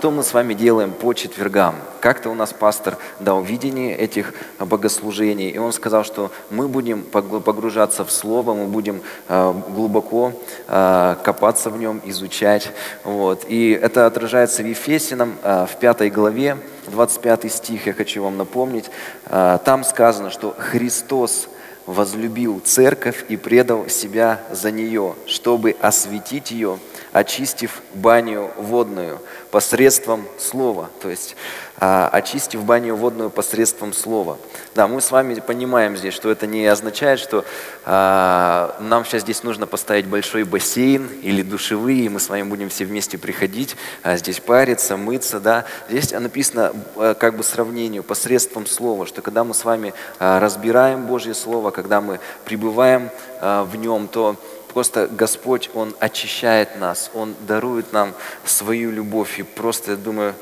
что мы с вами делаем по четвергам. Как-то у нас пастор дал видение этих богослужений, и он сказал, что мы будем погружаться в Слово, мы будем э, глубоко э, копаться в нем, изучать. Вот. И это отражается в Ефесином, э, в пятой главе, 25 стих, я хочу вам напомнить. Там сказано, что Христос возлюбил церковь и предал себя за нее, чтобы осветить ее, очистив баню водную посредством слова. То есть а, очистив баню водную посредством слова. Да, мы с вами понимаем здесь, что это не означает, что а, нам сейчас здесь нужно поставить большой бассейн или душевые, и мы с вами будем все вместе приходить, а, здесь париться, мыться. Да. Здесь написано а, как бы сравнению посредством слова, что когда мы с вами а, разбираем Божье Слово, когда мы пребываем в нем, то просто Господь, Он очищает нас, Он дарует нам свою любовь. И просто, я думаю,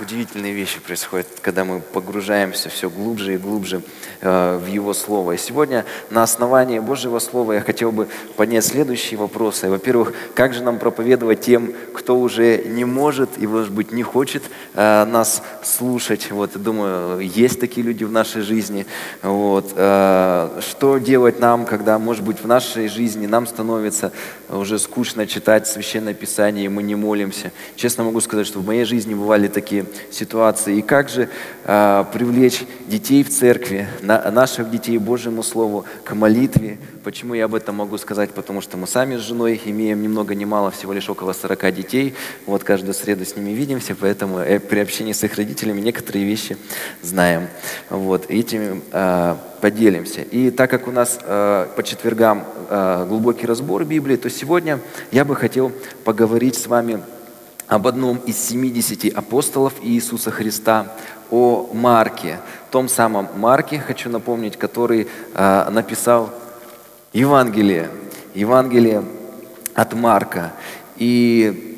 удивительные вещи происходят, когда мы погружаемся все глубже и глубже э, в Его Слово. И сегодня на основании Божьего Слова я хотел бы поднять следующие вопросы. Во-первых, как же нам проповедовать тем, кто уже не может и, может быть, не хочет э, нас слушать? Вот, думаю, есть такие люди в нашей жизни. Вот. Э, что делать нам, когда, может быть, в нашей жизни нам становится уже скучно читать Священное Писание, и мы не молимся? Честно могу сказать, что в моей жизни бывает бывали такие ситуации. И как же э, привлечь детей в церкви, на, наших детей Божьему Слову, к молитве. Почему я об этом могу сказать? Потому что мы сами с женой имеем ни много ни мало, всего лишь около 40 детей. Вот каждую среду с ними видимся, поэтому э, при общении с их родителями некоторые вещи знаем. Вот, этим э, поделимся. И так как у нас э, по четвергам э, глубокий разбор Библии, то сегодня я бы хотел поговорить с вами об одном из 70 апостолов Иисуса Христа, о Марке, том самом Марке, хочу напомнить, который э, написал Евангелие, Евангелие от Марка. И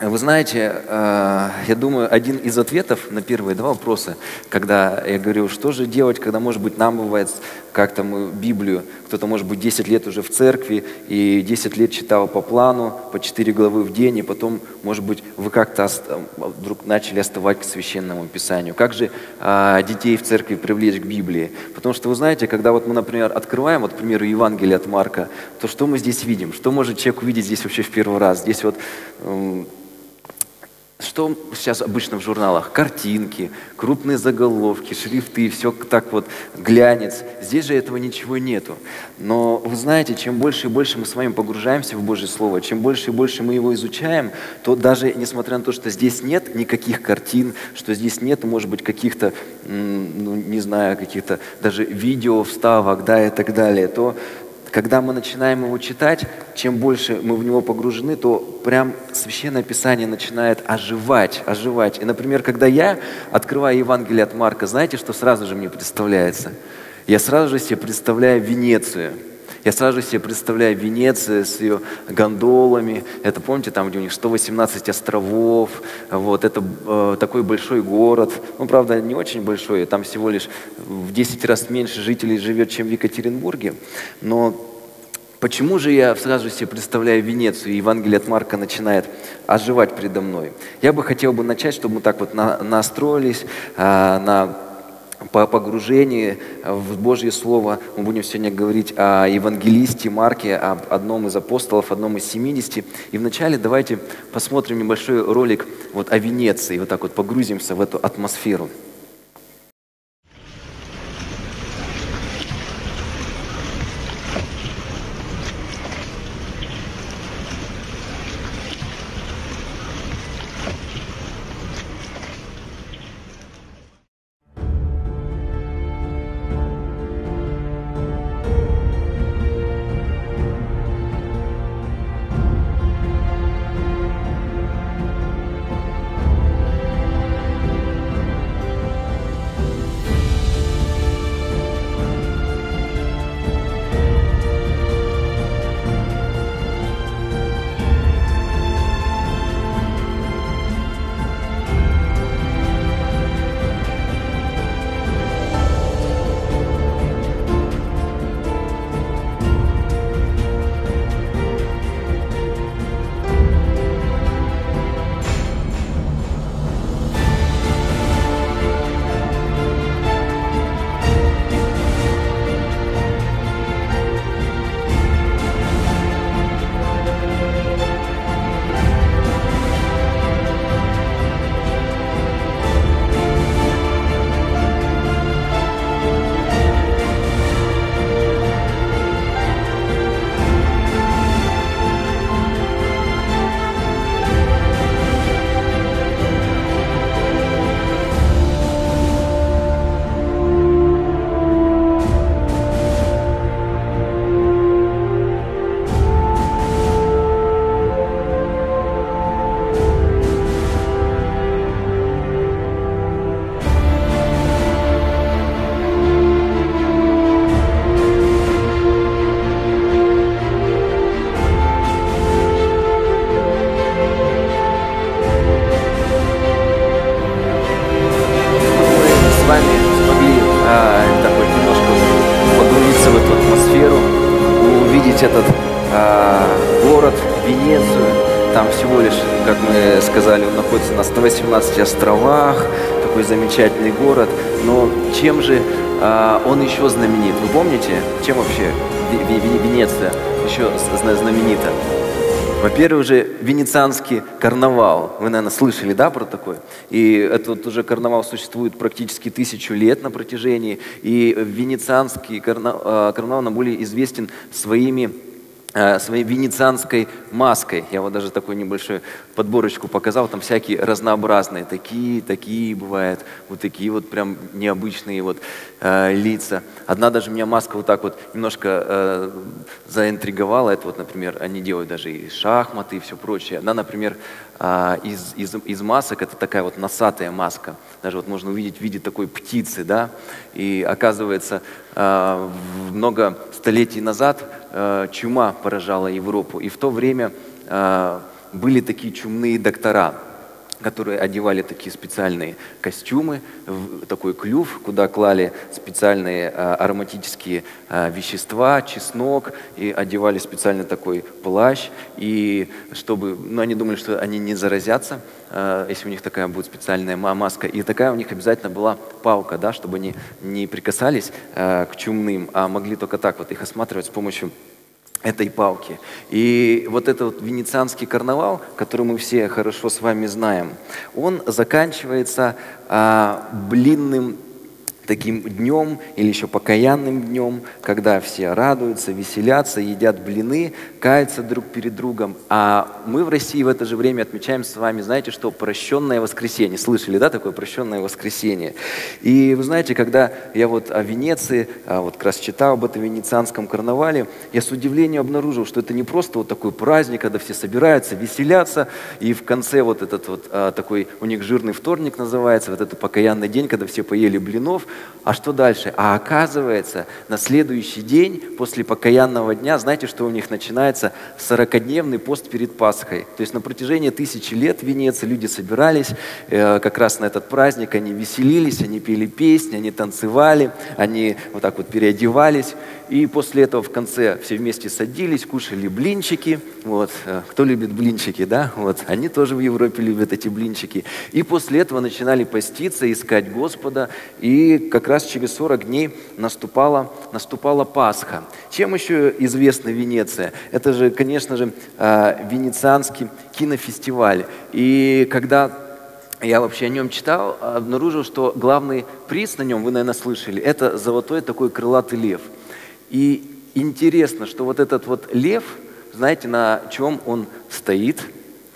вы знаете, э, я думаю, один из ответов на первые два вопроса, когда я говорю, что же делать, когда, может быть, нам бывает как-то мы Библию, кто-то, может быть, 10 лет уже в церкви и 10 лет читал по плану, по 4 главы в день, и потом, может быть, вы как-то вдруг начали оставать к Священному Писанию. Как же а, детей в церкви привлечь к Библии? Потому что, вы знаете, когда вот мы, например, открываем, вот, к примеру, Евангелие от Марка, то что мы здесь видим? Что может человек увидеть здесь вообще в первый раз? Здесь вот что сейчас обычно в журналах? Картинки, крупные заголовки, шрифты, все так вот глянец. Здесь же этого ничего нету. Но вы знаете, чем больше и больше мы с вами погружаемся в Божье Слово, чем больше и больше мы его изучаем, то даже несмотря на то, что здесь нет никаких картин, что здесь нет, может быть, каких-то, ну, не знаю, каких-то даже видео, вставок, да, и так далее, то когда мы начинаем его читать, чем больше мы в него погружены, то прям Священное Писание начинает оживать, оживать. И, например, когда я открываю Евангелие от Марка, знаете, что сразу же мне представляется? Я сразу же себе представляю Венецию. Я сразу себе представляю Венецию с ее гондолами. Это, помните, там, где у них 118 островов. Вот, это э, такой большой город. Ну, правда, не очень большой. Там всего лишь в 10 раз меньше жителей живет, чем в Екатеринбурге. Но Почему же я сразу себе представляю Венецию, и Евангелие от Марка начинает оживать передо мной? Я бы хотел бы начать, чтобы мы так вот на, настроились а, на по погружении в Божье Слово мы будем сегодня говорить о евангелисте Марке, об одном из апостолов, одном из 70. И вначале давайте посмотрим небольшой ролик вот о Венеции, вот так вот погрузимся в эту атмосферу. Он еще знаменит? Вы помните, чем вообще Венеция еще знаменита? Во-первых, уже венецианский карнавал. Вы, наверное, слышали, да, про такой? И этот уже карнавал существует практически тысячу лет на протяжении. И венецианский карнавал, карнавал нам более известен своими своей венецианской маской. Я вот даже такую небольшую подборочку показал, там всякие разнообразные, такие, такие бывают, вот такие вот прям необычные вот э, лица. Одна даже меня маска вот так вот немножко э, заинтриговала, это вот, например, они делают даже и шахматы и все прочее. Одна, например, э, из, из, из масок, это такая вот носатая маска, даже вот можно увидеть в виде такой птицы, да, и оказывается, э, много столетий назад Э, чума поражала Европу. И в то время э, были такие чумные доктора, которые одевали такие специальные костюмы, такой клюв, куда клали специальные э, ароматические вещества, чеснок, и одевали специально такой плащ, и чтобы, ну, они думали, что они не заразятся, если у них такая будет специальная маска, и такая у них обязательно была палка, да, чтобы они не прикасались к чумным, а могли только так вот их осматривать с помощью этой палки. И вот этот вот венецианский карнавал, который мы все хорошо с вами знаем, он заканчивается а, блинным таким днем или еще покаянным днем, когда все радуются, веселятся, едят блины, каются друг перед другом. А мы в России в это же время отмечаем с вами, знаете что, прощенное воскресенье. Слышали, да, такое прощенное воскресенье? И вы знаете, когда я вот о Венеции, а вот как раз читал об этом венецианском карнавале, я с удивлением обнаружил, что это не просто вот такой праздник, когда все собираются, веселятся, и в конце вот этот вот а, такой, у них жирный вторник называется, вот этот покаянный день, когда все поели блинов, а что дальше? А оказывается, на следующий день после покаянного дня, знаете, что у них начинается? 40-дневный пост перед Пасхой. То есть на протяжении тысячи лет в Венеции люди собирались э, как раз на этот праздник, они веселились, они пели песни, они танцевали, они вот так вот переодевались. И после этого в конце все вместе садились, кушали блинчики. Вот. Э, кто любит блинчики, да? Вот. Они тоже в Европе любят эти блинчики. И после этого начинали поститься, искать Господа. И как раз через 40 дней наступала, наступала Пасха. Чем еще известна Венеция? Это же, конечно же, э, венецианский кинофестиваль. И когда я вообще о нем читал, обнаружил, что главный приз на нем, вы, наверное, слышали, это золотой такой крылатый лев – и интересно, что вот этот вот лев, знаете, на чем он стоит?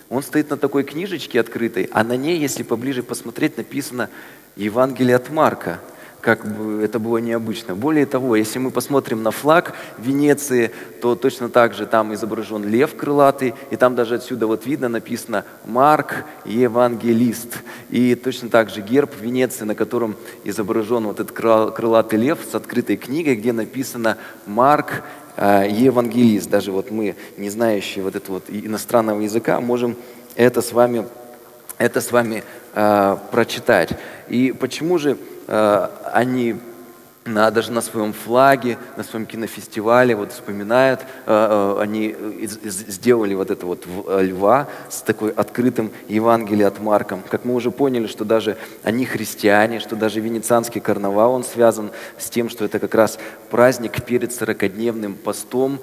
Он стоит на такой книжечке открытой, а на ней, если поближе посмотреть, написано Евангелие от Марка – как бы это было необычно. Более того, если мы посмотрим на флаг Венеции, то точно так же там изображен лев крылатый, и там даже отсюда вот видно написано «Марк Евангелист». И точно так же герб Венеции, на котором изображен вот этот крылатый лев с открытой книгой, где написано «Марк э, Евангелист». Даже вот мы, не знающие вот этого вот иностранного языка, можем это с вами, это с вами э, прочитать. И почему же Э, они на, даже на своем флаге, на своем кинофестивале вот вспоминают, э, э, они сделали вот это вот льва с такой открытым Евангелием от Марка. Как мы уже поняли, что даже они христиане, что даже венецианский карнавал, он связан с тем, что это как раз праздник перед сорокодневным постом,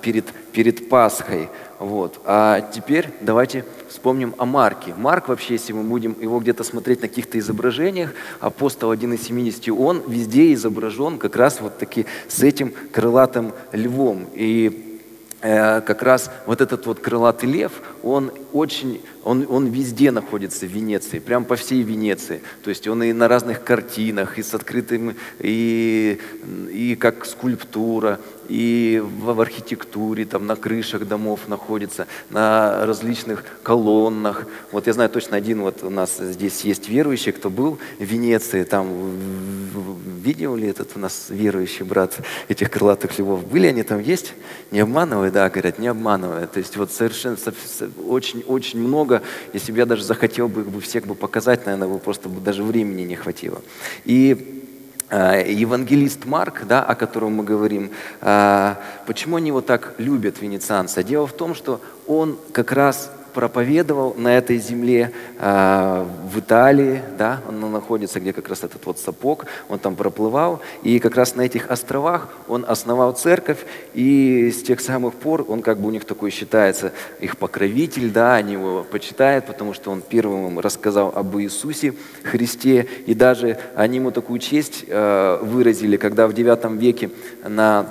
перед, перед Пасхой. Вот. А теперь давайте вспомним о Марке. Марк вообще, если мы будем его где-то смотреть на каких-то изображениях, апостол один из 70, он везде изображен как раз вот таки с этим крылатым львом. И э, как раз вот этот вот крылатый лев, он очень, он, он везде находится в Венеции, прям по всей Венеции. То есть он и на разных картинах, и с открытым, и, и как скульптура, и в архитектуре, там на крышах домов находится, на различных колоннах. Вот я знаю точно один, вот у нас здесь есть верующий, кто был в Венеции, там видел ли этот у нас верующий брат этих крылатых львов? Были они там, есть? Не обманывая, да, говорят, не обманывая. То есть вот совершенно очень-очень много, если бы я даже захотел бы их бы всех бы показать, наверное, бы просто бы даже времени не хватило. И евангелист Марк, да, о котором мы говорим, почему они его так любят, венецианцы? Дело в том, что он как раз проповедовал на этой земле э, в Италии, да, он находится, где как раз этот вот сапог, он там проплывал, и как раз на этих островах он основал церковь, и с тех самых пор он как бы у них такой считается их покровитель, да, они его почитают, потому что он первым им рассказал об Иисусе Христе, и даже они ему такую честь э, выразили, когда в IX веке на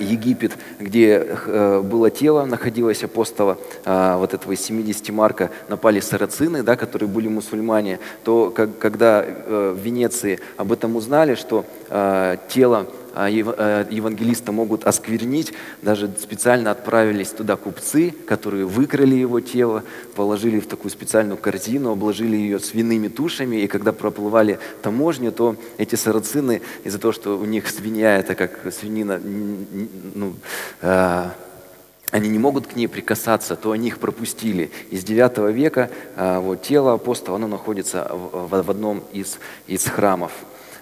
Египет, где э, было тело, находилось апостола э, вот этого из 70 марка, напали сарацины, да, которые были мусульмане, то когда в Венеции об этом узнали, что тело э, евангелиста могут осквернить. Даже специально отправились туда купцы, которые выкрали его тело, положили в такую специальную корзину, обложили ее свиными тушами. И когда проплывали таможню, то эти сарацины, из-за того, что у них свинья, это как свинина, ну, э, они не могут к ней прикасаться, то они их пропустили. Из 9 века вот, тело апостола оно находится в, в одном из, из храмов.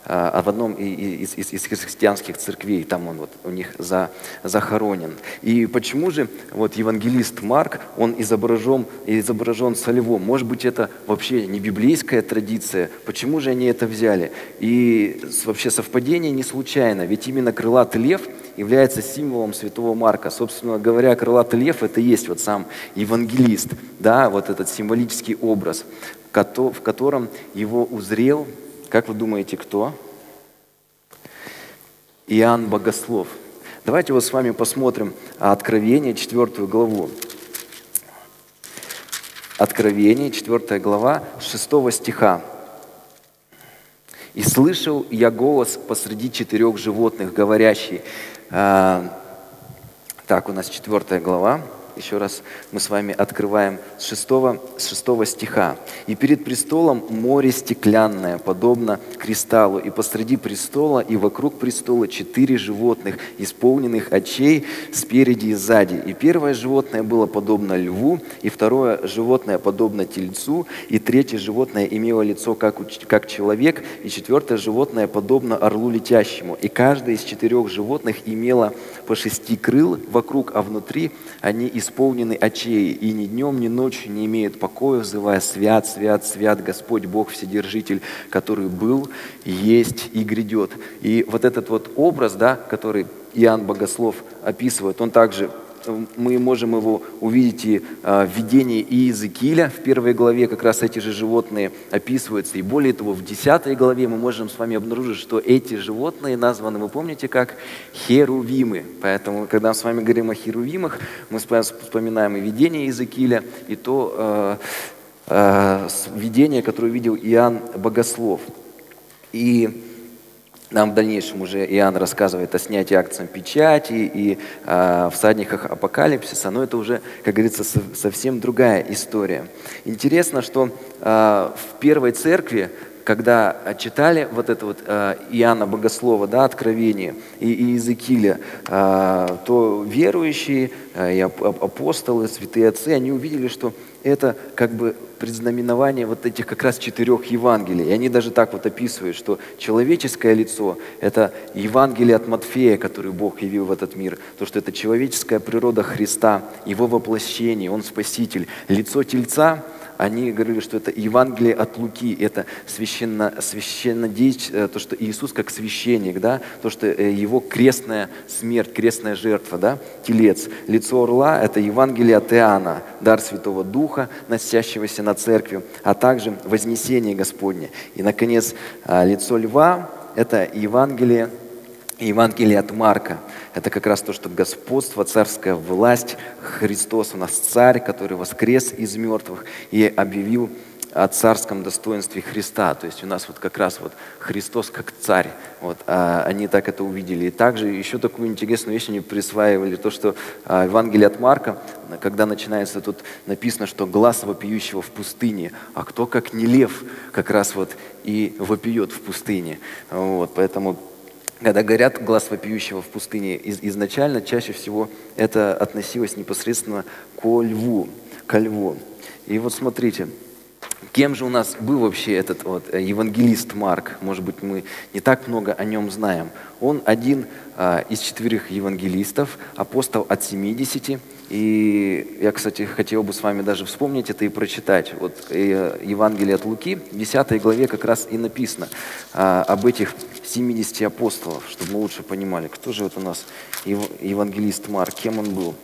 А в одном из, из, из христианских церквей, там он вот у них за, захоронен. И почему же вот евангелист Марк, он изображен, изображен со львом? Может быть, это вообще не библейская традиция? Почему же они это взяли? И вообще совпадение не случайно, ведь именно крылатый лев является символом святого Марка. Собственно говоря, крылатый лев – это и есть вот сам евангелист, да, вот этот символический образ, в котором его узрел как вы думаете, кто? Иоанн Богослов. Давайте вот с вами посмотрим Откровение, 4 главу. Откровение, 4 глава, 6 стиха. «И слышал я голос посреди четырех животных, говорящий...» а, Так, у нас 4 глава, еще раз мы с вами открываем с 6, с 6 стиха. «И перед престолом море стеклянное, подобно кристаллу, и посреди престола и вокруг престола четыре животных, исполненных очей спереди и сзади. И первое животное было подобно льву, и второе животное подобно тельцу, и третье животное имело лицо как, как человек, и четвертое животное подобно орлу летящему. И каждое из четырех животных имело по шести крыл вокруг, а внутри они исполнены очей, и ни днем, ни ночью не имеют покоя, взывая «Свят, свят, свят Господь Бог Вседержитель, который был, есть и грядет». И вот этот вот образ, да, который Иоанн Богослов описывает, он также мы можем его увидеть и а, в видении Иезекииля, в первой главе как раз эти же животные описываются. И более того, в десятой главе мы можем с вами обнаружить, что эти животные названы, вы помните, как херувимы. Поэтому, когда мы с вами говорим о херувимах, мы вспоминаем и видение Иезекииля, и то э, э, видение, которое видел Иоанн Богослов. И нам в дальнейшем уже Иоанн рассказывает о снятии акциям печати и э, всадниках апокалипсиса, но это уже, как говорится, совсем другая история. Интересно, что э, в первой церкви когда читали вот это вот э, Иоанна Богослова, да, Откровение и, Иезекииля, э, то верующие э, и апостолы, святые отцы, они увидели, что это как бы предзнаменование вот этих как раз четырех Евангелий. И они даже так вот описывают, что человеческое лицо – это Евангелие от Матфея, который Бог явил в этот мир. То, что это человеческая природа Христа, Его воплощение, Он Спаситель. Лицо Тельца они говорили, что это Евангелие от Луки, это священно, священно э, то, что Иисус как священник, да, то, что э, его крестная смерть, крестная жертва, да, телец. Лицо орла – это Евангелие от Иоанна, дар Святого Духа, носящегося над церковью, а также вознесение Господне. И, наконец, а, лицо льва – это Евангелие Евангелие от Марка – это как раз то, что господство, царская власть, Христос у нас царь, который воскрес из мертвых и объявил о царском достоинстве Христа. То есть у нас вот как раз вот Христос как царь. Вот, а они так это увидели. И также еще такую интересную вещь они присваивали, то, что а, Евангелие от Марка, когда начинается, тут написано, что глаз вопиющего в пустыне, а кто как не лев как раз вот и вопиет в пустыне. Вот, поэтому когда говорят глаз вопиющего в пустыне, из, изначально чаще всего это относилось непосредственно к льву, ко льву. И вот смотрите, Кем же у нас был вообще этот вот э, евангелист Марк? Может быть, мы не так много о нем знаем. Он один а, из четверых евангелистов, апостол от 70. И я, кстати, хотел бы с вами даже вспомнить это и прочитать. Вот э, Евангелие от Луки, в 10 главе как раз и написано а, об этих 70 апостолов, чтобы мы лучше понимали, кто же вот у нас евангелист Марк, кем он был.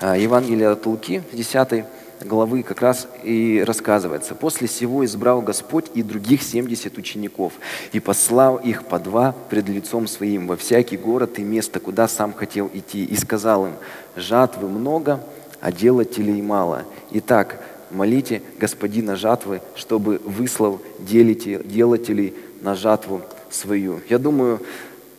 А, Евангелие от Луки, 10 главы как раз и рассказывается. «После сего избрал Господь и других семьдесят учеников, и послал их по два пред лицом своим во всякий город и место, куда сам хотел идти, и сказал им, жатвы много, а делателей мало. Итак, молите Господина жатвы, чтобы выслал делателей на жатву свою». Я думаю,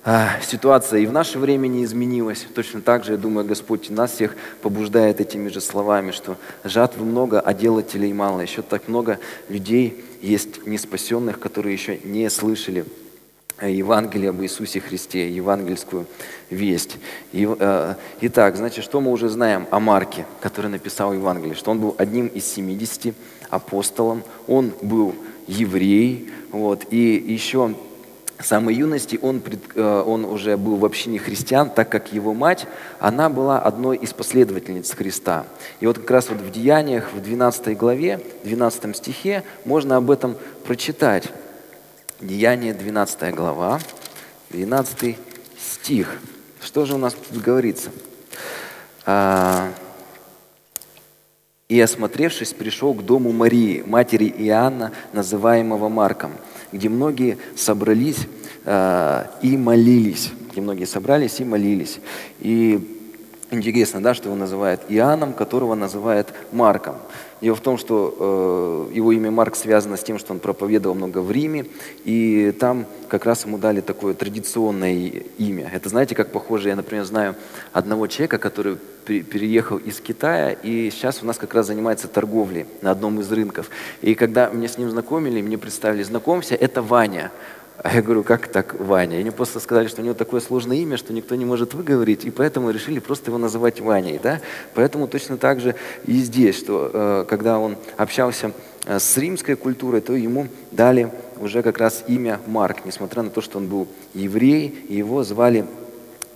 а, ситуация и в наше время не изменилась. Точно так же, я думаю, Господь нас всех побуждает этими же словами, что жатвы много, а делателей мало. Еще так много людей есть неспасенных, которые еще не слышали Евангелие об Иисусе Христе, евангельскую весть. И, э, итак, значит, что мы уже знаем о Марке, который написал Евангелие? Что он был одним из 70 апостолов, он был еврей, вот, и еще самой юности он, э, он уже был в общине христиан, так как его мать, она была одной из последовательниц Христа. И вот как раз вот в Деяниях, в 12 главе, 12 стихе можно об этом прочитать. Деяние, 12 глава, 12 стих. Что же у нас тут говорится? А, «И, осмотревшись, пришел к дому Марии, матери Иоанна, называемого Марком, где многие собрались э, и молились. Где многие собрались и молились. И интересно, да, что его называют Иоанном, которого называют Марком. Дело в том, что э, его имя Марк связано с тем, что он проповедовал много в Риме, и там как раз ему дали такое традиционное имя. Это знаете, как похоже, я, например, знаю одного человека, который переехал из Китая, и сейчас у нас как раз занимается торговлей на одном из рынков. И когда меня с ним знакомили, мне представили, знакомься, это Ваня. А я говорю, как так Ваня? И мне просто сказали, что у него такое сложное имя, что никто не может выговорить, и поэтому решили просто его называть Ваней. Да? Поэтому точно так же и здесь, что э, когда он общался э, с римской культурой, то ему дали уже как раз имя Марк, несмотря на то, что он был еврей, его звали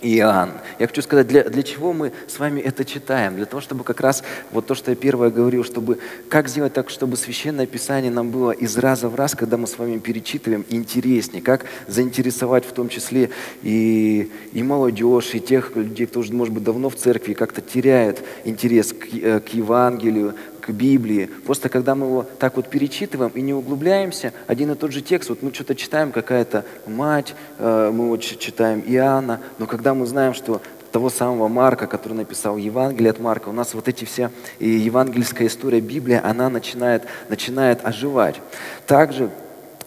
Иоанн. Я хочу сказать, для, для чего мы с вами это читаем? Для того, чтобы как раз вот то, что я первое говорил, чтобы как сделать так, чтобы Священное Писание нам было из раза в раз, когда мы с вами перечитываем, интереснее, как заинтересовать в том числе и, и молодежь, и тех людей, кто уже, может быть, давно в церкви как-то теряет интерес к, э, к Евангелию, к Библии. Просто когда мы его так вот перечитываем и не углубляемся, один и тот же текст, вот мы что-то читаем, какая-то мать, э, мы вот читаем Иоанна, но когда мы знаем, что того самого Марка, который написал Евангелие от Марка, у нас вот эти все, и евангельская история Библии, она начинает, начинает оживать. Также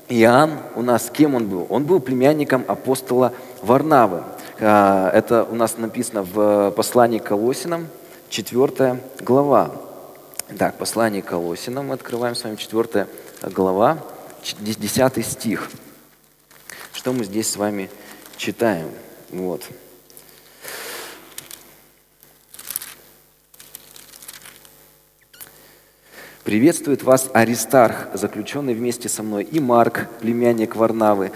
Иоанн у нас, кем он был? Он был племянником апостола Варнавы. Э, это у нас написано в послании к Колосинам, 4 глава. Так, послание Колосинам мы открываем с вами 4 глава, 10 стих. Что мы здесь с вами читаем? Вот. Приветствует вас Аристарх, заключенный вместе со мной, и Марк, племянник Варнавы,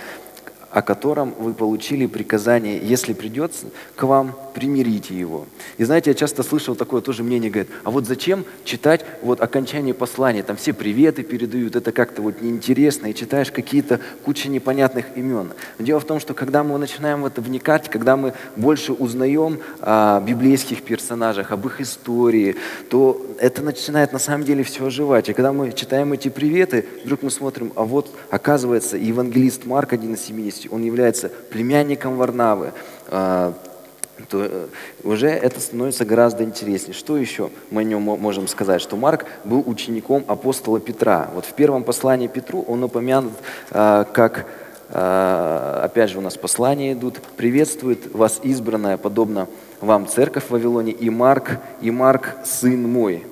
о котором вы получили приказание, если придется к вам, примирите его. И знаете, я часто слышал такое тоже мнение, говорит, а вот зачем читать вот окончание послания, там все приветы передают, это как-то вот неинтересно, и читаешь какие-то куча непонятных имен. Но дело в том, что когда мы начинаем в это вникать, когда мы больше узнаем о библейских персонажах, об их истории, то это начинает на самом деле все оживать. И когда мы читаем эти приветы, вдруг мы смотрим, а вот оказывается евангелист Марк, один из 70, он является племянником Варнавы, а, то э, уже это становится гораздо интереснее. Что еще мы о нем можем сказать? Что Марк был учеником апостола Петра. Вот в первом послании Петру он упомянут а, как, а, опять же у нас послания идут, приветствует вас избранная, подобно вам церковь в Вавилоне, и Марк, и Марк, сын мой.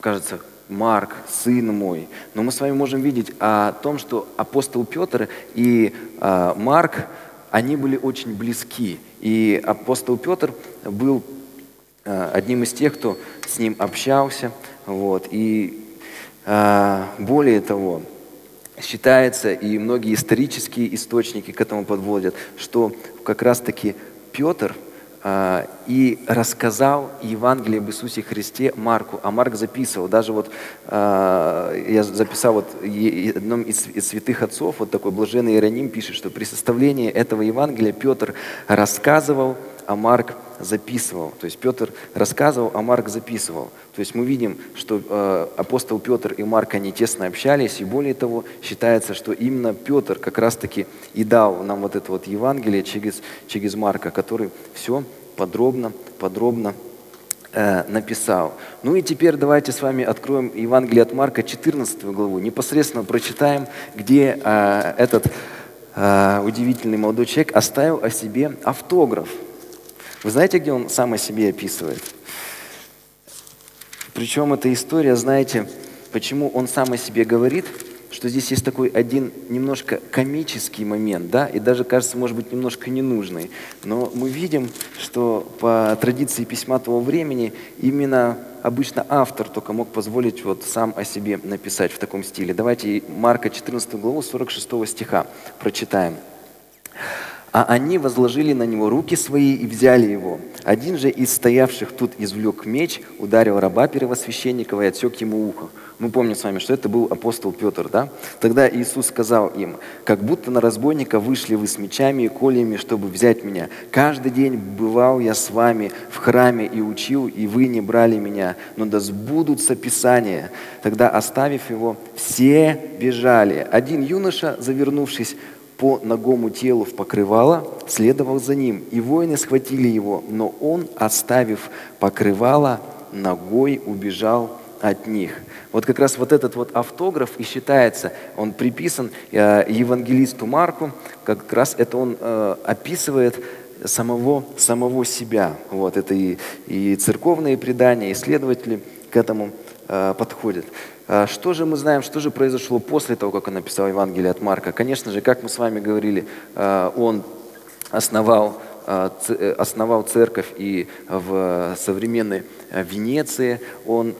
Кажется, Марк, сын мой. Но мы с вами можем видеть о том, что апостол Петр и а, Марк, они были очень близки. И апостол Петр был э, одним из тех, кто с ним общался. Вот. И А, более того, считается, и многие исторические источники к этому подводят, что как раз-таки Петр а, и рассказал Евангелие об Иисусе Христе Марку, а Марк записывал. Даже вот а, я записал вот одном из святых отцов, вот такой блаженный Иероним пишет, что при составлении этого Евангелия Петр рассказывал а Марк записывал. То есть Петр рассказывал, а Марк записывал. То есть мы видим, что э, апостол Петр и Марк, они тесно общались, и более того, считается, что именно Петр как раз-таки и дал нам вот это вот Евангелие через, через Марка, который все подробно, подробно э, написал. Ну и теперь давайте с вами откроем Евангелие от Марка, 14 главу, непосредственно прочитаем, где э, этот э, удивительный молодой человек оставил о себе автограф. Вы знаете, где он сам о себе описывает? Причем эта история, знаете, почему он сам о себе говорит, что здесь есть такой один немножко комический момент, да, и даже, кажется, может быть, немножко ненужный. Но мы видим, что по традиции письма того времени именно обычно автор только мог позволить вот сам о себе написать в таком стиле. Давайте Марка 14 главу 46 стиха прочитаем. А они возложили на него руки свои и взяли его. Один же из стоявших тут извлек меч, ударил раба первосвященникова и отсек ему ухо. Мы помним с вами, что это был апостол Петр, да? Тогда Иисус сказал им, как будто на разбойника вышли вы с мечами и кольями, чтобы взять меня. Каждый день бывал я с вами в храме и учил, и вы не брали меня. Но да сбудутся Писания. Тогда, оставив его, все бежали. Один юноша, завернувшись по ногому телу в покрывало, следовал за ним, и воины схватили его, но он, оставив покрывало, ногой убежал от них. Вот как раз вот этот вот автограф и считается, он приписан э, евангелисту Марку, как раз это он э, описывает самого, самого себя. Вот это и, и церковные предания, исследователи к этому э, подходят. А что же мы знаем, что же произошло после того, как он написал Евангелие от Марка? Конечно же, как мы с вами говорили, а, он основал, а, э, основал церковь и в современной Венеции, он,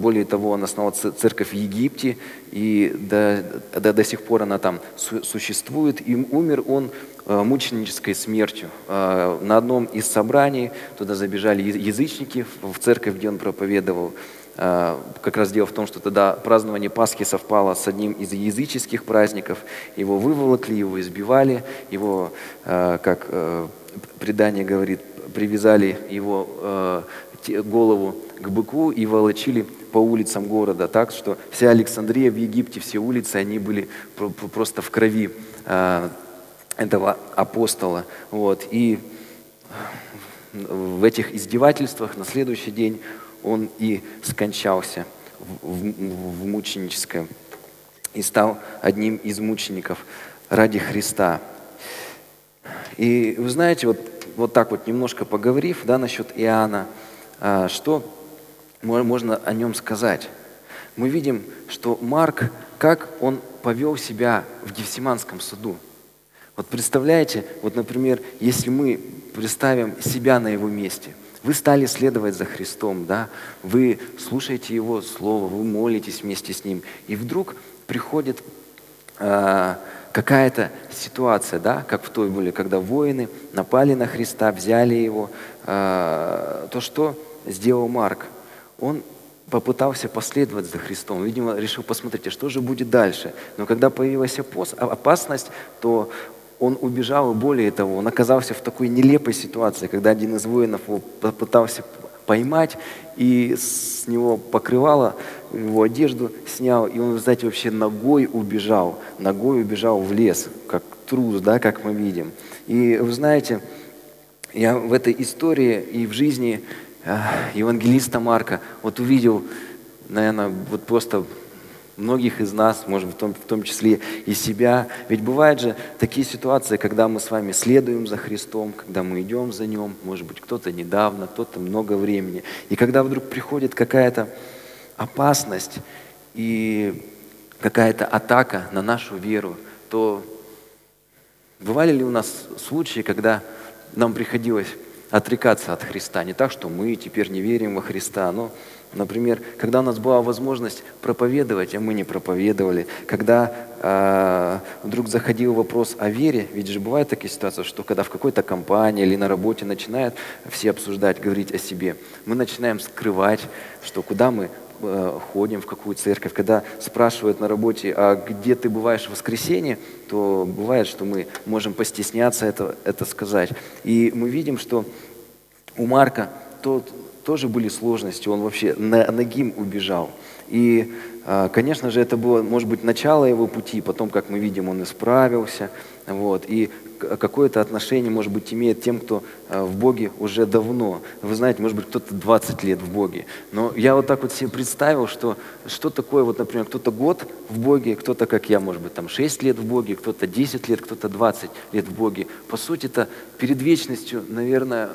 более того, он основал церковь в Египте, и до, до, до сих пор она там существует, и умер он мученической смертью. На одном из собраний туда забежали язычники в церковь, где он проповедовал, как раз дело в том, что тогда празднование Пасхи совпало с одним из языческих праздников. Его выволокли, его избивали, его, а, как а, предание говорит, привязали его голову к быку и волочили по улицам города, так что вся Александрия в Египте, все улицы, они были просто в крови этого апостола. Вот. И в этих издевательствах на следующий день он и скончался в, в, в мученическое и стал одним из мучеников ради Христа. И вы знаете, вот, вот так вот немножко поговорив да, насчет Иоанна, а, что можно о нем сказать? Мы видим, что Марк, как он повел себя в Гефсиманском суду. Вот представляете, вот, например, если мы представим себя на его месте – вы стали следовать за Христом, да? Вы слушаете Его Слово, вы молитесь вместе с Ним. И вдруг приходит э, какая-то ситуация, да, как в той были, когда воины напали на Христа, взяли Его. Э, то, что сделал Марк? Он попытался последовать за Христом. Видимо, решил посмотреть, а что же будет дальше. Но когда появилась опасность, то он убежал, и более того, он оказался в такой нелепой ситуации, когда один из воинов его попытался поймать, и с него покрывало, его одежду снял, и он, знаете, вообще ногой убежал, ногой убежал в лес, как трус, да, как мы видим. И вы знаете, я в этой истории и в жизни э, евангелиста Марка вот увидел, наверное, вот просто многих из нас, может быть, в том, в том числе и себя. Ведь бывают же такие ситуации, когда мы с вами следуем за Христом, когда мы идем за Ним, может быть, кто-то недавно, кто-то много времени. И когда вдруг приходит какая-то опасность и какая-то атака на нашу веру, то бывали ли у нас случаи, когда нам приходилось отрекаться от Христа. Не так, что мы теперь не верим во Христа, но Например, когда у нас была возможность проповедовать, а мы не проповедовали, когда э, вдруг заходил вопрос о вере, ведь же бывает такие ситуации, что когда в какой-то компании или на работе начинают все обсуждать, говорить о себе, мы начинаем скрывать, что куда мы э, ходим, в какую церковь. Когда спрашивают на работе, а где ты бываешь в воскресенье, то бывает, что мы можем постесняться это, это сказать. И мы видим, что у Марка тот тоже были сложности, он вообще на ногим убежал. И, а, конечно же, это было, может быть, начало его пути, потом, как мы видим, он исправился, вот, и какое-то отношение, может быть, имеет тем, кто а, в Боге уже давно. Вы знаете, может быть, кто-то 20 лет в Боге. Но я вот так вот себе представил, что что такое, вот, например, кто-то год в Боге, кто-то, как я, может быть, там 6 лет в Боге, кто-то 10 лет, кто-то 20 лет в Боге. По сути, это перед вечностью, наверное,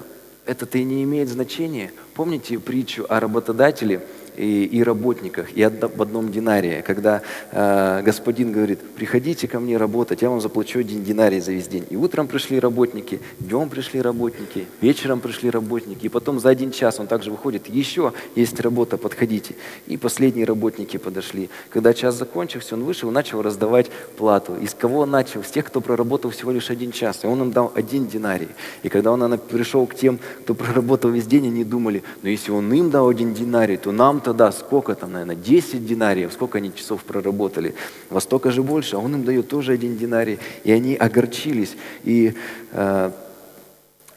это-то и не имеет значения. Помните притчу о работодателе, и, и работниках, и об одном динарии, когда э, господин говорит, приходите ко мне работать, я вам заплачу один динарий за весь день. И утром пришли работники, днем пришли работники, вечером пришли работники, и потом за один час он также выходит, еще есть работа, подходите. И последние работники подошли. Когда час закончился, он вышел и начал раздавать плату. Из кого он начал? С тех, кто проработал всего лишь один час. И он им дал один динарий. И когда он пришел к тем, кто проработал весь день, они думали, ну если он им дал один динарий, то нам тогда сколько там, наверное, 10 динариев, сколько они часов проработали, во столько же больше, а он им дает тоже один динарий, и они огорчились. И э,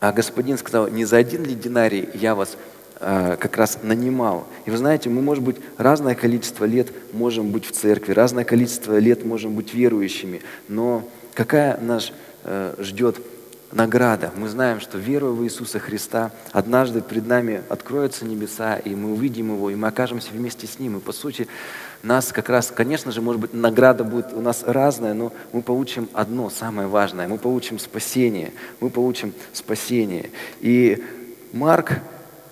а господин сказал, не за один ли динарий я вас э, как раз нанимал. И вы знаете, мы, может быть, разное количество лет можем быть в церкви, разное количество лет можем быть верующими, но какая нас э, ждет награда. Мы знаем, что веруя в Иисуса Христа, однажды пред нами откроются небеса, и мы увидим Его, и мы окажемся вместе с Ним. И по сути, нас как раз, конечно же, может быть, награда будет у нас разная, но мы получим одно, самое важное. Мы получим спасение. Мы получим спасение. И Марк,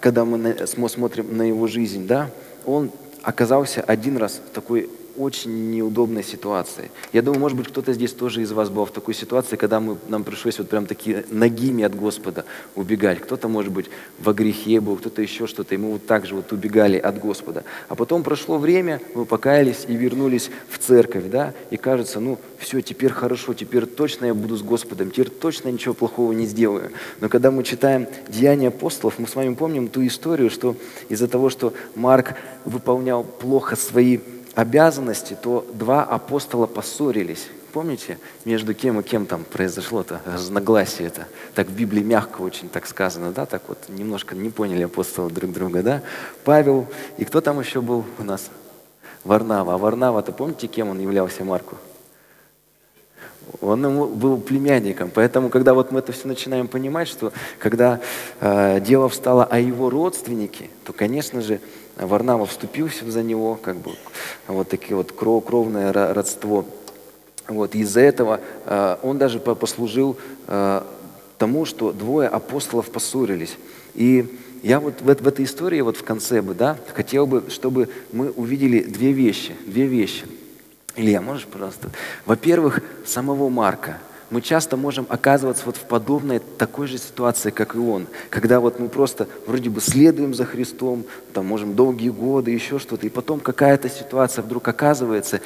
когда мы смотрим на его жизнь, да, он оказался один раз в такой очень неудобной ситуации. Я думаю, может быть, кто-то здесь тоже из вас был в такой ситуации, когда мы, нам пришлось вот прям такие ногими от Господа убегать. Кто-то, может быть, во грехе был, кто-то еще что-то, и мы вот так же вот убегали от Господа. А потом прошло время, мы покаялись и вернулись в церковь, да, и кажется, ну, все, теперь хорошо, теперь точно я буду с Господом, теперь точно ничего плохого не сделаю. Но когда мы читаем Деяния апостолов, мы с вами помним ту историю, что из-за того, что Марк выполнял плохо свои обязанности, то два апостола поссорились. Помните, между кем и кем там произошло-то разногласие это? Так в Библии мягко очень так сказано, да? Так вот немножко не поняли апостолы друг друга, да? Павел, и кто там еще был у нас? Варнава. А Варнава-то помните, кем он являлся Марку? Он ему был племянником. Поэтому, когда вот мы это все начинаем понимать, что когда э, дело встало о его родственнике, то, конечно же, Варнава вступился за него, как бы вот такие вот кров, кровное родство. Вот, из-за этого э, он даже послужил э, тому, что двое апостолов поссорились. И я вот в, в этой истории, вот в конце бы, да, хотел бы, чтобы мы увидели две вещи, две вещи. Илья, можешь, пожалуйста? Во-первых, самого Марка – мы часто можем оказываться вот в подобной такой же ситуации, как и он, когда вот мы просто вроде бы следуем за Христом, там можем долгие годы, еще что-то, и потом какая-то ситуация вдруг оказывается,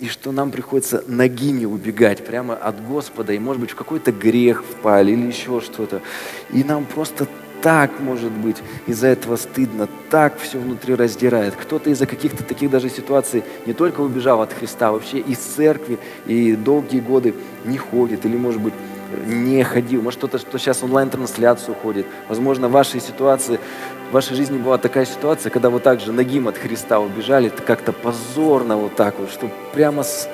и что нам приходится ногими убегать прямо от Господа, и может быть в какой-то грех впали или еще что-то, и нам просто так, может быть, из-за этого стыдно, так все внутри раздирает. Кто-то из-за каких-то таких даже ситуаций не только убежал от Христа, а вообще из церкви и долгие годы не ходит, или, может быть, не ходил. Может, кто-то, что сейчас онлайн-трансляцию ходит. Возможно, в вашей ситуации, в вашей жизни была такая ситуация, когда вы также ногим от Христа убежали, как-то позорно вот так вот, что прямо с...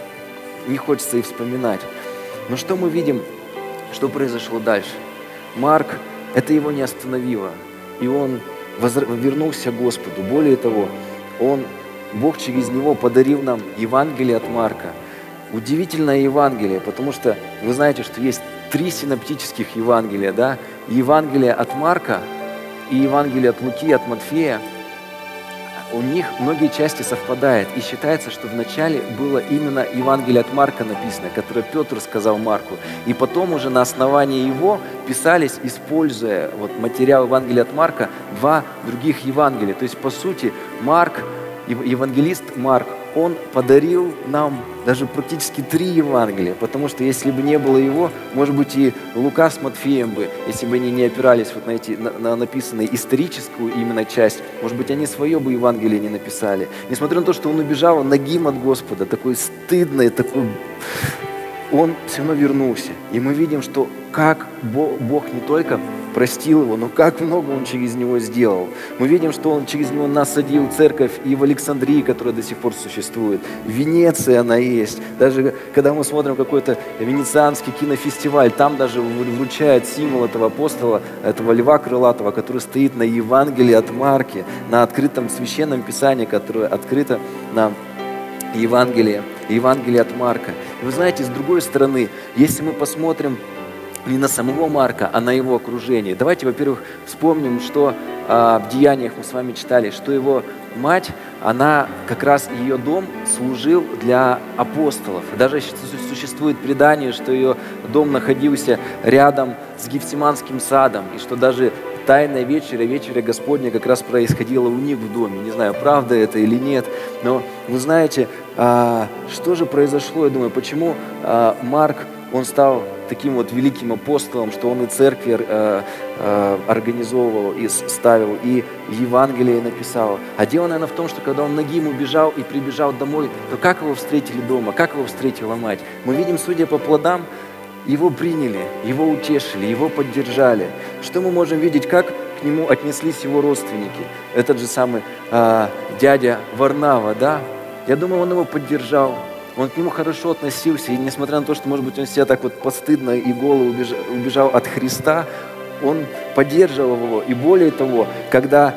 не хочется и вспоминать. Но что мы видим, что произошло дальше? Марк это его не остановило. И он вернулся к Господу. Более того, он, Бог через него подарил нам Евангелие от Марка. Удивительное Евангелие, потому что вы знаете, что есть три синоптических Евангелия, да? Евангелие от Марка и Евангелие от Луки, от Матфея. У них многие части совпадают. И считается, что вначале было именно Евангелие от Марка написано, которое Петр сказал Марку. И потом уже на основании его писались, используя вот материал Евангелия от Марка, два других Евангелия. То есть, по сути, Марк, евангелист Марк, он подарил нам даже практически три Евангелия, потому что если бы не было его, может быть, и Лука с Матфеем бы, если бы они не опирались вот на, эти, на, на написанную историческую именно часть, может быть, они свое бы Евангелие не написали. Несмотря на то, что он убежал нагим от Господа, такой стыдный, такой он все равно вернулся. И мы видим, что как Бог не только простил его, но как много он через него сделал. Мы видим, что он через него насадил церковь и в Александрии, которая до сих пор существует. В Венеции она есть. Даже когда мы смотрим какой-то венецианский кинофестиваль, там даже вручают символ этого апостола, этого льва крылатого, который стоит на Евангелии от Марки, на открытом священном писании, которое открыто на Евангелие, Евангелие от Марка. И вы знаете, с другой стороны, если мы посмотрим не на самого Марка, а на его окружение. Давайте, во-первых, вспомним, что а, в Деяниях мы с вами читали, что его мать, она как раз ее дом служил для апостолов. Даже существует предание, что ее дом находился рядом с Гефсиманским садом, и что даже тайная вечеря, вечеря Господня как раз происходила у них в доме. Не знаю, правда это или нет, но вы знаете, а, что же произошло, я думаю, почему а, Марк, он стал таким вот великим апостолом, что он и церкви э, э, организовывал, и ставил, и Евангелие написал. А дело, наверное, в том, что когда он ногим убежал и прибежал домой, то как его встретили дома, как его встретила мать? Мы видим, судя по плодам, его приняли, его утешили, его поддержали. Что мы можем видеть, как к нему отнеслись его родственники? Этот же самый э, дядя Варнава, да? Я думаю, он его поддержал, он к нему хорошо относился, и несмотря на то, что, может быть, он себя так вот постыдно и голо убежал, убежал от Христа, он поддерживал его. И более того, когда,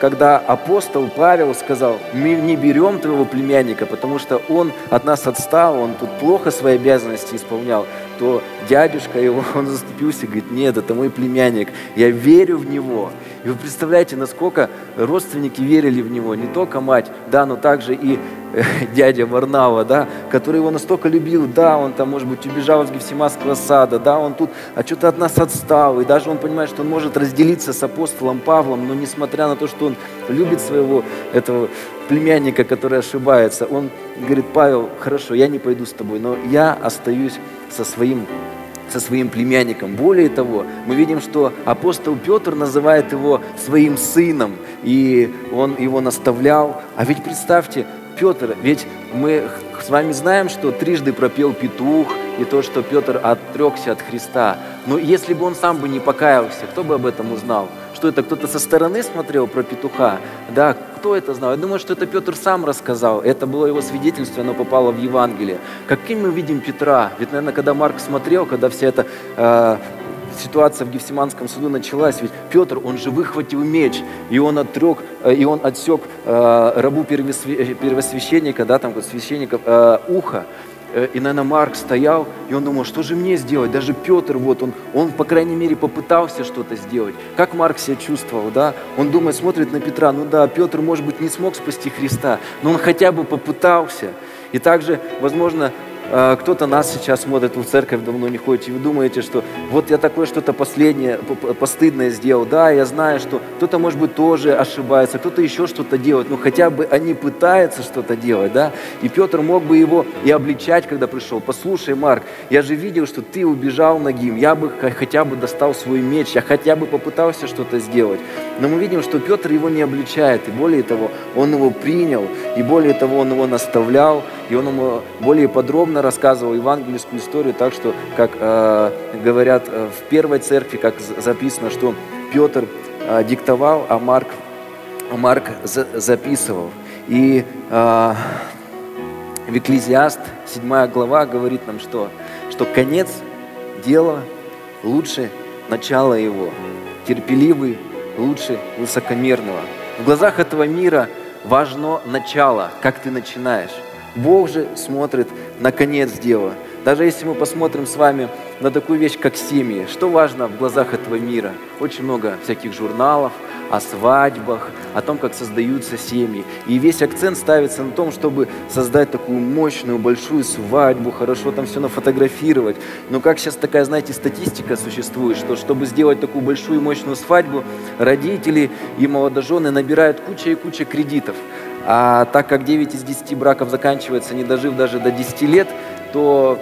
когда апостол Павел сказал, мы не берем твоего племянника, потому что он от нас отстал, он тут плохо свои обязанности исполнял, то дядюшка его, он заступился, говорит, нет, это мой племянник, я верю в него. И вы представляете, насколько родственники верили в него, не только мать, да, но также и э, дядя Варнава, да, который его настолько любил, да, он там, может быть, убежал из Гефсиманского сада, да, он тут а что-то от нас отстал, и даже он понимает, что он может разделиться с апостолом Павлом, но несмотря на то, что он любит своего этого племянника, который ошибается, он говорит, Павел, хорошо, я не пойду с тобой, но я остаюсь со своим со своим племянником. Более того, мы видим, что апостол Петр называет его своим сыном, и он его наставлял. А ведь представьте, Петр, ведь мы с вами знаем, что трижды пропел петух, и то, что Петр отрекся от Христа. Но если бы он сам бы не покаялся, кто бы об этом узнал? Что это кто-то со стороны смотрел про петуха? Да, кто это знал? Я думаю, что это Петр сам рассказал. Это было его свидетельство, оно попало в Евангелие. Каким мы видим Петра? Ведь, наверное, когда Марк смотрел, когда вся эта э, ситуация в Гефсиманском суду началась, ведь Петр, он же выхватил меч, и он отрек, э, и он отсек э, рабу первосвященника, да, там, священника, э, ухо. Э, и, наверное, Марк стоял, и он думал, что же мне сделать? Даже Петр, вот он, он, по крайней мере, попытался что-то сделать. Как Марк себя чувствовал, да? Он думает, смотрит на Петра, ну да, Петр, может быть, не смог спасти Христа, но он хотя бы попытался. И также, возможно, кто-то нас сейчас смотрит, в церковь давно не ходите, и вы думаете, что вот я такое что-то последнее, постыдное сделал. Да, я знаю, что кто-то, может быть, тоже ошибается, кто-то еще что-то делает, но хотя бы они пытаются что-то делать, да. И Петр мог бы его и обличать, когда пришел. Послушай, Марк, я же видел, что ты убежал ногим, я бы хотя бы достал свой меч, я хотя бы попытался что-то сделать. Но мы видим, что Петр его не обличает, и более того, он его принял, и более того, он его наставлял, и он ему более подробно рассказывал евангельскую историю, так что, как э, говорят э, в первой церкви, как записано, что Петр э, диктовал, а Марк, а Марк за, записывал. И э, в Экклезиаст, 7 глава, говорит нам, что, что конец дела лучше начала его, терпеливый лучше высокомерного. В глазах этого мира важно начало, как ты начинаешь. Бог же смотрит на конец дела. Даже если мы посмотрим с вами на такую вещь, как семьи, что важно в глазах этого мира? Очень много всяких журналов, о свадьбах, о том, как создаются семьи. И весь акцент ставится на том, чтобы создать такую мощную, большую свадьбу, хорошо там все нафотографировать. Но как сейчас такая, знаете, статистика существует, что чтобы сделать такую большую, мощную свадьбу, родители и молодожены набирают куча и куча кредитов. А так как 9 из 10 браков заканчивается, не дожив даже до 10 лет, то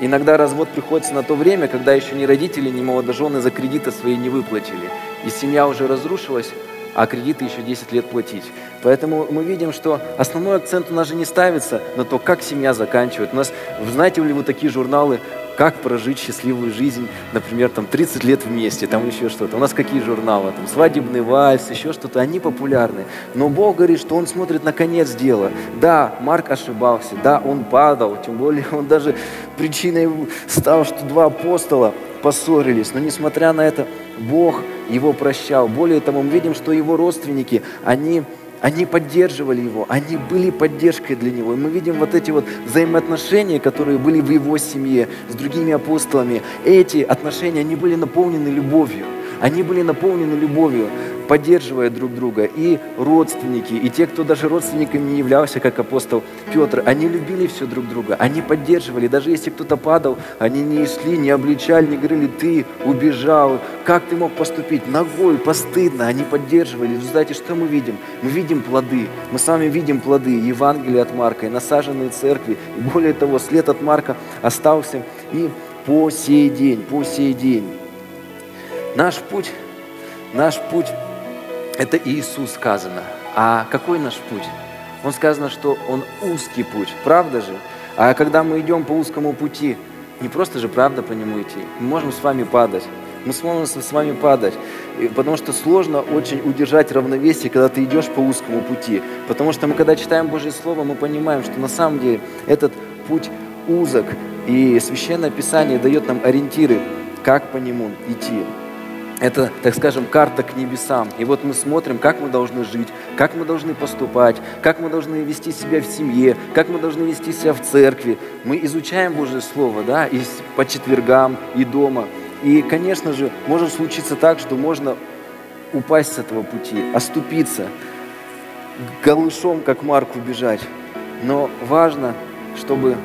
иногда развод приходится на то время, когда еще ни родители, ни молодожены за кредиты свои не выплатили. И семья уже разрушилась, а кредиты еще 10 лет платить. Поэтому мы видим, что основной акцент у нас же не ставится на то, как семья заканчивает. У нас, знаете ли вы такие журналы как прожить счастливую жизнь, например, там 30 лет вместе, там еще что-то. У нас какие журналы, там свадебный вальс, еще что-то, они популярны. Но Бог говорит, что Он смотрит на конец дела. Да, Марк ошибался, да, он падал, тем более он даже причиной стал, что два апостола поссорились. Но несмотря на это, Бог его прощал. Более того, мы видим, что его родственники, они они поддерживали его, они были поддержкой для него. И мы видим вот эти вот взаимоотношения, которые были в его семье с другими апостолами. Эти отношения, они были наполнены любовью. Они были наполнены любовью поддерживая друг друга, и родственники, и те, кто даже родственниками не являлся, как апостол Петр, они любили все друг друга, они поддерживали, даже если кто-то падал, они не шли, не обличали, не говорили, ты убежал, как ты мог поступить, ногой, постыдно, они поддерживали. В результате что мы видим? Мы видим плоды, мы с вами видим плоды Евангелия от Марка и насаженные церкви, и более того, след от Марка остался и по сей день, по сей день. Наш путь, наш путь это Иисус сказано. А какой наш путь? Он сказано, что он узкий путь, правда же? А когда мы идем по узкому пути, не просто же правда по нему идти, мы можем с вами падать. Мы сможем с вами падать, потому что сложно очень удержать равновесие, когда ты идешь по узкому пути. Потому что мы, когда читаем Божье Слово, мы понимаем, что на самом деле этот путь узок, и Священное Писание дает нам ориентиры, как по нему идти это, так скажем, карта к небесам. И вот мы смотрим, как мы должны жить, как мы должны поступать, как мы должны вести себя в семье, как мы должны вести себя в церкви. Мы изучаем Божье Слово, да, и по четвергам, и дома. И, конечно же, может случиться так, что можно упасть с этого пути, оступиться, голышом, как Марк, убежать. Но важно, чтобы,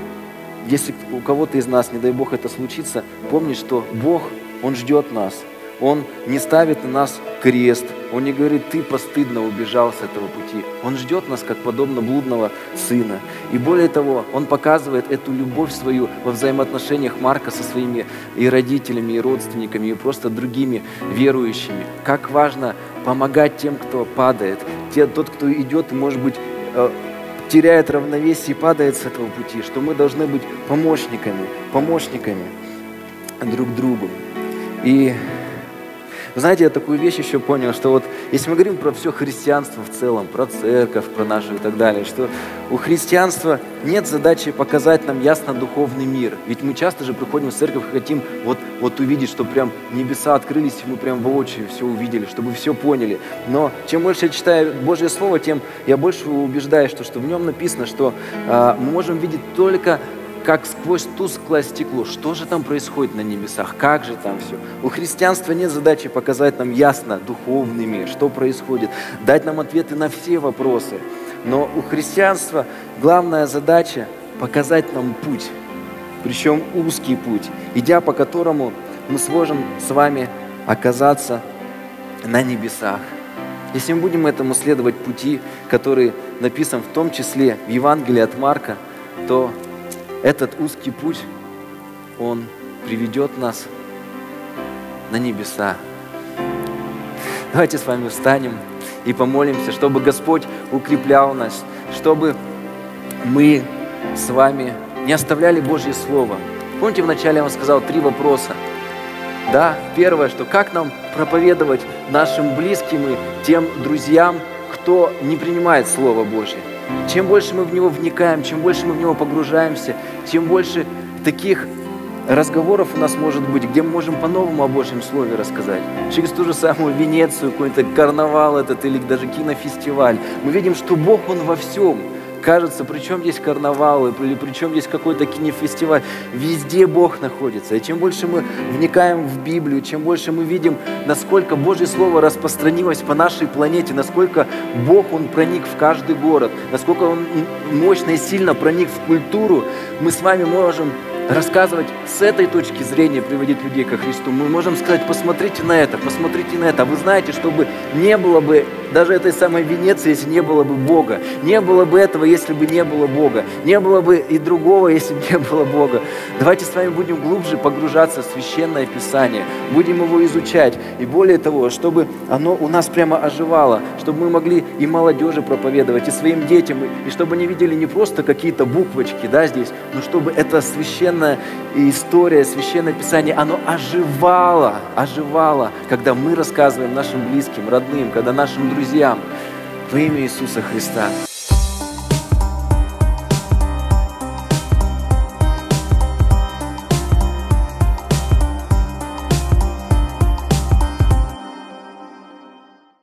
если у кого-то из нас, не дай Бог, это случится, помнить, что Бог, Он ждет нас – он не ставит на нас крест. Он не говорит, ты постыдно убежал с этого пути. Он ждет нас, как подобно блудного сына. И более того, он показывает эту любовь свою во взаимоотношениях Марка со своими и родителями, и родственниками, и просто другими верующими. Как важно помогать тем, кто падает. Те, тот, кто идет, может быть, э, теряет равновесие и падает с этого пути, что мы должны быть помощниками, помощниками друг другу. И вы знаете, я такую вещь еще понял, что вот если мы говорим про все христианство в целом, про церковь, про нашу и так далее, что у христианства нет задачи показать нам ясно духовный мир. Ведь мы часто же приходим в церковь и хотим вот, вот увидеть, что прям небеса открылись, и мы прям воочию все увидели, чтобы все поняли. Но чем больше я читаю Божье Слово, тем я больше убеждаюсь, что, что в нем написано, что э, мы можем видеть только как сквозь тусклое стекло. Что же там происходит на небесах? Как же там все? У христианства нет задачи показать нам ясно духовный мир, что происходит, дать нам ответы на все вопросы. Но у христианства главная задача показать нам путь, причем узкий путь, идя по которому мы сможем с вами оказаться на небесах. Если мы будем этому следовать пути, который написан в том числе в Евангелии от Марка, то этот узкий путь, он приведет нас на небеса. Давайте с вами встанем и помолимся, чтобы Господь укреплял нас, чтобы мы с вами не оставляли Божье Слово. Помните, вначале я вам сказал три вопроса. Да, первое, что как нам проповедовать нашим близким и тем друзьям, кто не принимает Слово Божье. Чем больше мы в него вникаем, чем больше мы в него погружаемся, тем больше таких разговоров у нас может быть, где мы можем по-новому о Божьем Слове рассказать. Через ту же самую Венецию, какой-то карнавал этот или даже кинофестиваль. Мы видим, что Бог, Он во всем. Кажется, при чем здесь карнавал, или при чем здесь какой-то кинофестиваль. Везде Бог находится. И чем больше мы вникаем в Библию, чем больше мы видим, насколько Божье Слово распространилось по нашей планете, насколько Бог, Он проник в каждый город, насколько Он мощно и сильно проник в культуру, мы с вами можем рассказывать с этой точки зрения, приводить людей ко Христу. Мы можем сказать, посмотрите на это, посмотрите на это. А вы знаете, чтобы не было бы даже этой самой Венеции, если не было бы Бога. Не было бы этого, если бы не было Бога. Не было бы и другого, если бы не было Бога. Давайте с вами будем глубже погружаться в Священное Писание. Будем его изучать. И более того, чтобы оно у нас прямо оживало. Чтобы мы могли и молодежи проповедовать, и своим детям. И чтобы они видели не просто какие-то буквочки да, здесь, но чтобы это священная история, Священное Писание, оно оживало, оживало, когда мы рассказываем нашим близким, родным, когда нашим друзьям во имя Иисуса Христа.